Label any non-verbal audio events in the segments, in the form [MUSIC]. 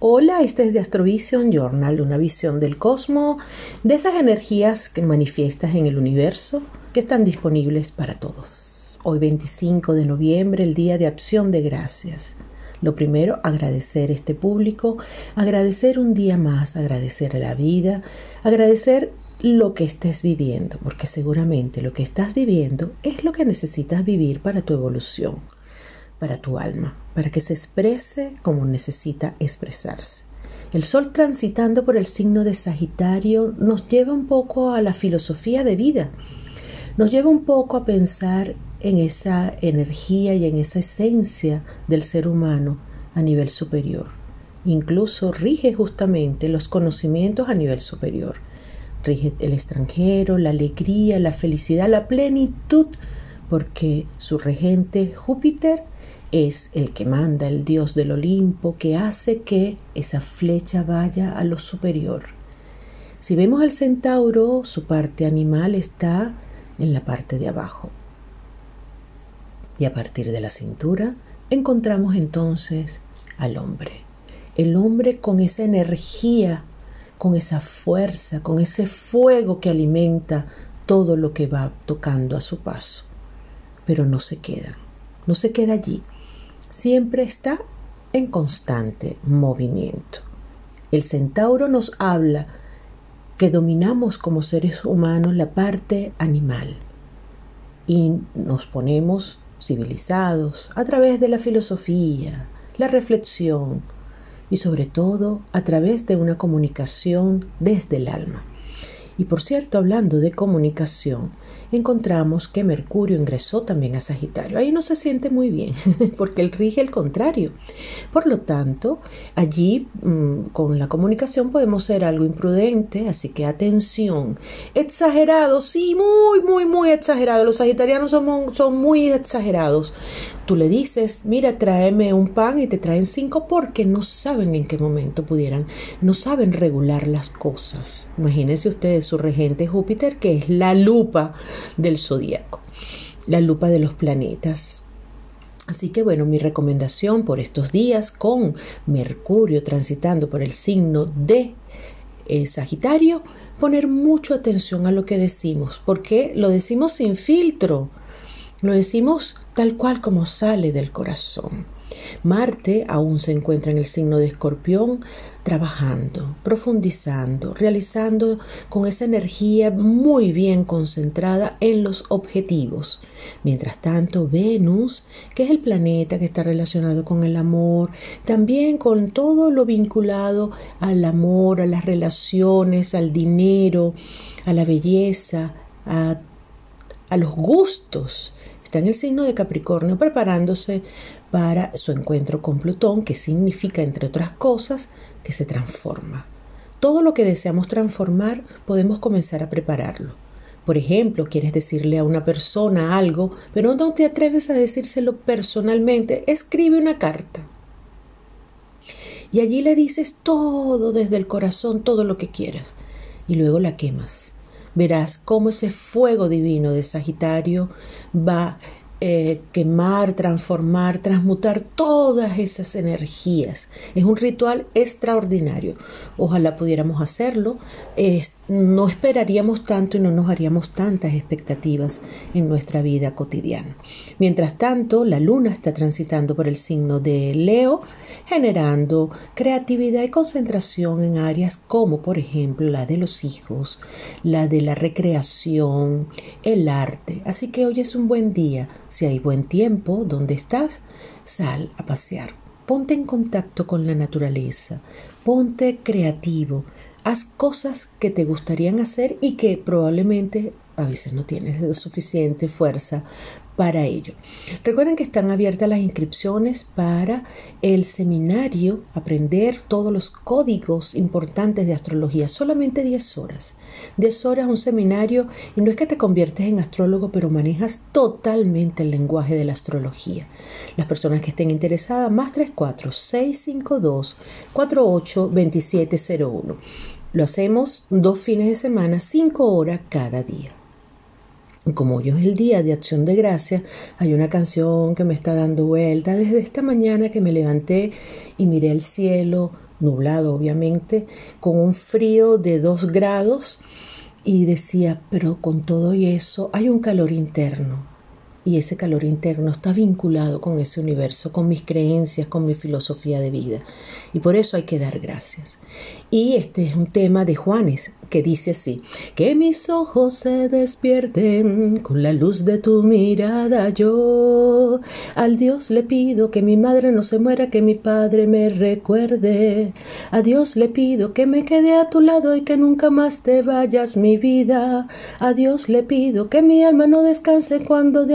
Hola, este es de Astrovision Journal, una visión del cosmos, de esas energías que manifiestas en el universo que están disponibles para todos. Hoy 25 de noviembre, el día de acción de gracias. Lo primero, agradecer este público, agradecer un día más, agradecer a la vida, agradecer lo que estés viviendo, porque seguramente lo que estás viviendo es lo que necesitas vivir para tu evolución para tu alma, para que se exprese como necesita expresarse. El sol transitando por el signo de Sagitario nos lleva un poco a la filosofía de vida, nos lleva un poco a pensar en esa energía y en esa esencia del ser humano a nivel superior. Incluso rige justamente los conocimientos a nivel superior. Rige el extranjero, la alegría, la felicidad, la plenitud, porque su regente Júpiter es el que manda, el dios del Olimpo, que hace que esa flecha vaya a lo superior. Si vemos al centauro, su parte animal está en la parte de abajo. Y a partir de la cintura encontramos entonces al hombre. El hombre con esa energía, con esa fuerza, con ese fuego que alimenta todo lo que va tocando a su paso. Pero no se queda, no se queda allí siempre está en constante movimiento. El centauro nos habla que dominamos como seres humanos la parte animal y nos ponemos civilizados a través de la filosofía, la reflexión y sobre todo a través de una comunicación desde el alma. Y por cierto, hablando de comunicación, encontramos que Mercurio ingresó también a Sagitario. Ahí no se siente muy bien, [LAUGHS] porque él rige el contrario. Por lo tanto, allí mm, con la comunicación podemos ser algo imprudente, así que atención. Exagerado, sí, muy, muy, muy exagerado. Los sagitarianos son, son muy exagerados. Tú le dices, mira, tráeme un pan y te traen cinco porque no saben en qué momento pudieran, no saben regular las cosas. Imagínense ustedes su regente Júpiter, que es la lupa del zodíaco, la lupa de los planetas. Así que bueno, mi recomendación por estos días con Mercurio transitando por el signo de Sagitario, poner mucha atención a lo que decimos, porque lo decimos sin filtro, lo decimos tal cual como sale del corazón. Marte aún se encuentra en el signo de escorpión, trabajando, profundizando, realizando con esa energía muy bien concentrada en los objetivos. Mientras tanto, Venus, que es el planeta que está relacionado con el amor, también con todo lo vinculado al amor, a las relaciones, al dinero, a la belleza, a, los gustos, está en el signo de Capricornio preparándose para su encuentro con Plutón, que significa, entre otras cosas, que se transforma. Todo lo que deseamos transformar podemos comenzar a prepararlo. Por ejemplo, quieres decirle a una persona algo, pero no te atreves a decírselo personalmente, escribe una carta. Y allí le dices todo desde el corazón, todo lo que quieras, y luego la quemas verás cómo ese fuego divino de Sagitario va eh, quemar, transformar, transmutar todas esas energías. Es un ritual extraordinario. Ojalá pudiéramos hacerlo. no esperaríamos tanto y no nos haríamos tantas expectativas en nuestra vida cotidiana. Mientras tanto, la luna está transitando por el signo de Leo, generando creatividad y concentración en áreas como, por ejemplo, la de los hijos, la de la recreación, el arte. Así que hoy es un buen día si hay buen tiempo donde estás, sal a pasear. Ponte en contacto con la naturaleza. Ponte creativo. Haz cosas que te gustarían hacer y que probablemente a veces no tienes suficiente fuerza para ello. Recuerden que están abiertas las inscripciones para el seminario, aprender todos los códigos importantes de astrología, solamente 10 horas. 10 horas un seminario y no es que te conviertes en astrólogo, pero manejas totalmente el lenguaje de la astrología. Las personas que estén interesadas, más 34 652 48 2701. Lo hacemos dos fines de semana, 5 horas cada día como hoy es el día de acción de gracia, hay una canción que me está dando vuelta desde esta mañana que me levanté y miré el cielo nublado obviamente, con un frío de dos grados y decía, pero con todo y eso hay un calor interno y ese calor interno está vinculado con ese universo, con mis creencias, con mi filosofía de vida. Y por eso hay que dar gracias. Y este es un tema de Juanes que dice así, que mis ojos se despierten con la luz de tu mirada. Yo al Dios le pido que mi madre no se muera, que mi padre me recuerde. A Dios le pido que me quede a tu lado y que nunca más te vayas mi vida. A Dios le pido que mi alma no descanse cuando de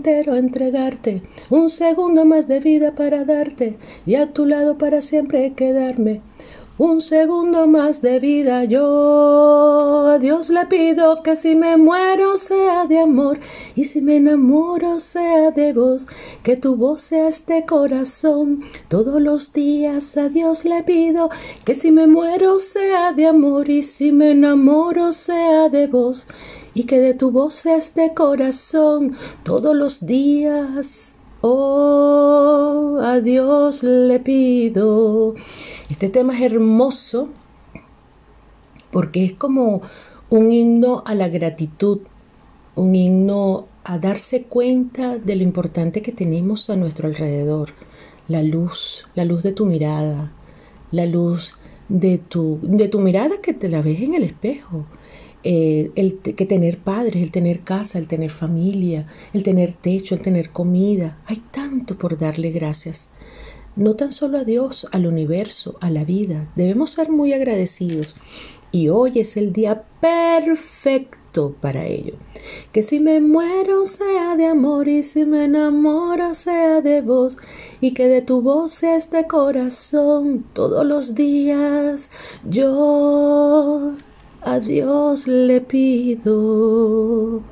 entero entregarte. Un segundo más de vida para darte y a tu lado para siempre quedarme. Un segundo más de vida yo a Dios le pido que si me muero sea de amor y si me enamoro sea de vos, que tu voz sea este corazón. Todos los días a Dios le pido que si me muero sea de amor y si me enamoro sea de vos y que de tu voz este corazón todos los días. Oh, a Dios le pido. Este tema es hermoso porque es como un himno a la gratitud, un himno a darse cuenta de lo importante que tenemos a nuestro alrededor. La luz, la luz de tu mirada, la luz de tu, de tu mirada que te la ves en el espejo, eh, el que tener padres, el tener casa, el tener familia, el tener techo, el tener comida. Hay tanto por darle gracias. No tan solo a Dios, al universo, a la vida. Debemos ser muy agradecidos. Y hoy es el día perfecto para ello. Que si me muero sea de amor y si me enamoro sea de vos y que de tu voz este corazón todos los días. Yo a Dios le pido.